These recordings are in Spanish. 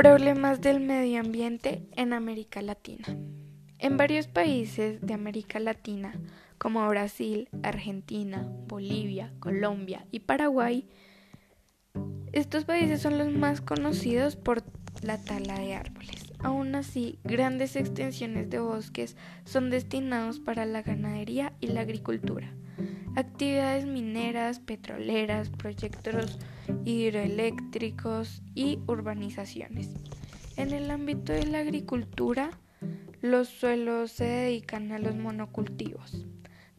Problemas del medio ambiente en América Latina. En varios países de América Latina, como Brasil, Argentina, Bolivia, Colombia y Paraguay, estos países son los más conocidos por la tala de árboles. Aún así, grandes extensiones de bosques son destinados para la ganadería y la agricultura actividades mineras, petroleras, proyectos hidroeléctricos y urbanizaciones. En el ámbito de la agricultura, los suelos se dedican a los monocultivos.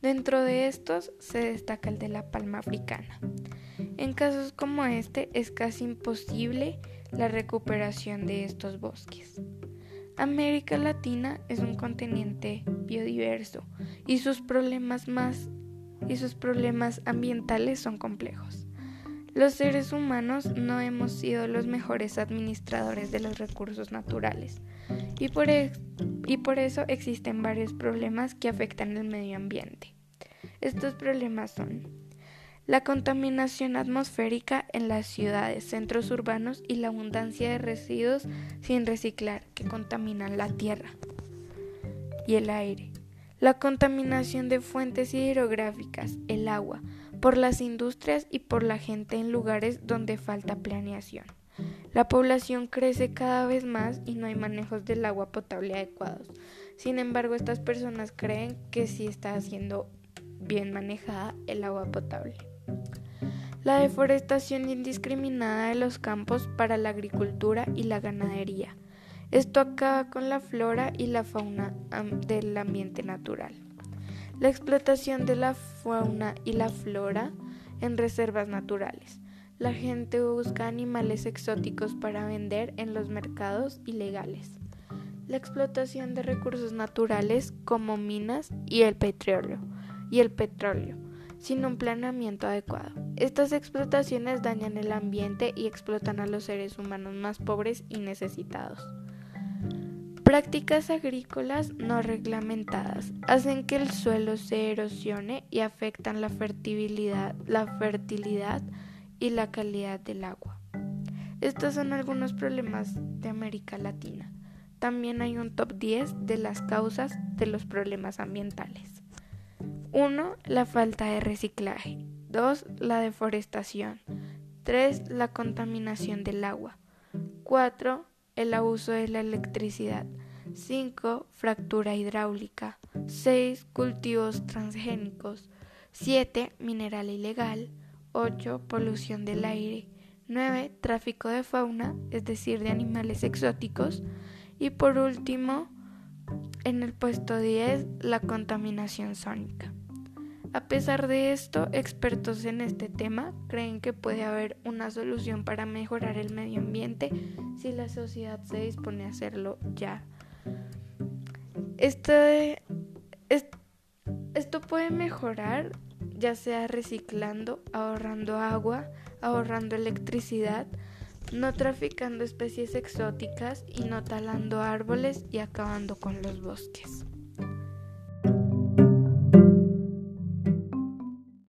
Dentro de estos se destaca el de la palma africana. En casos como este es casi imposible la recuperación de estos bosques. América Latina es un continente biodiverso y sus problemas más y sus problemas ambientales son complejos. Los seres humanos no hemos sido los mejores administradores de los recursos naturales y por, y por eso existen varios problemas que afectan el medio ambiente. Estos problemas son la contaminación atmosférica en las ciudades, centros urbanos y la abundancia de residuos sin reciclar que contaminan la tierra y el aire, la contaminación de fuentes hidrográficas, el agua, por las industrias y por la gente en lugares donde falta planeación. La población crece cada vez más y no hay manejos del agua potable adecuados. Sin embargo, estas personas creen que sí está siendo bien manejada el agua potable. La deforestación indiscriminada de los campos para la agricultura y la ganadería. Esto acaba con la flora y la fauna del ambiente natural. La explotación de la fauna y la flora en reservas naturales. La gente busca animales exóticos para vender en los mercados ilegales. La explotación de recursos naturales como minas y el petróleo y el petróleo sin un planeamiento adecuado. Estas explotaciones dañan el ambiente y explotan a los seres humanos más pobres y necesitados. Prácticas agrícolas no reglamentadas hacen que el suelo se erosione y afectan la fertilidad, la fertilidad y la calidad del agua. Estos son algunos problemas de América Latina. También hay un top 10 de las causas de los problemas ambientales. 1. La falta de reciclaje. 2. La deforestación. 3. La contaminación del agua. 4 el abuso de la electricidad. 5. Fractura hidráulica. 6. Cultivos transgénicos. 7. Mineral ilegal. 8. Polución del aire. 9. Tráfico de fauna, es decir, de animales exóticos. Y por último, en el puesto 10, la contaminación sónica. A pesar de esto, expertos en este tema creen que puede haber una solución para mejorar el medio ambiente si la sociedad se dispone a hacerlo ya. Este, esto puede mejorar ya sea reciclando, ahorrando agua, ahorrando electricidad, no traficando especies exóticas y no talando árboles y acabando con los bosques.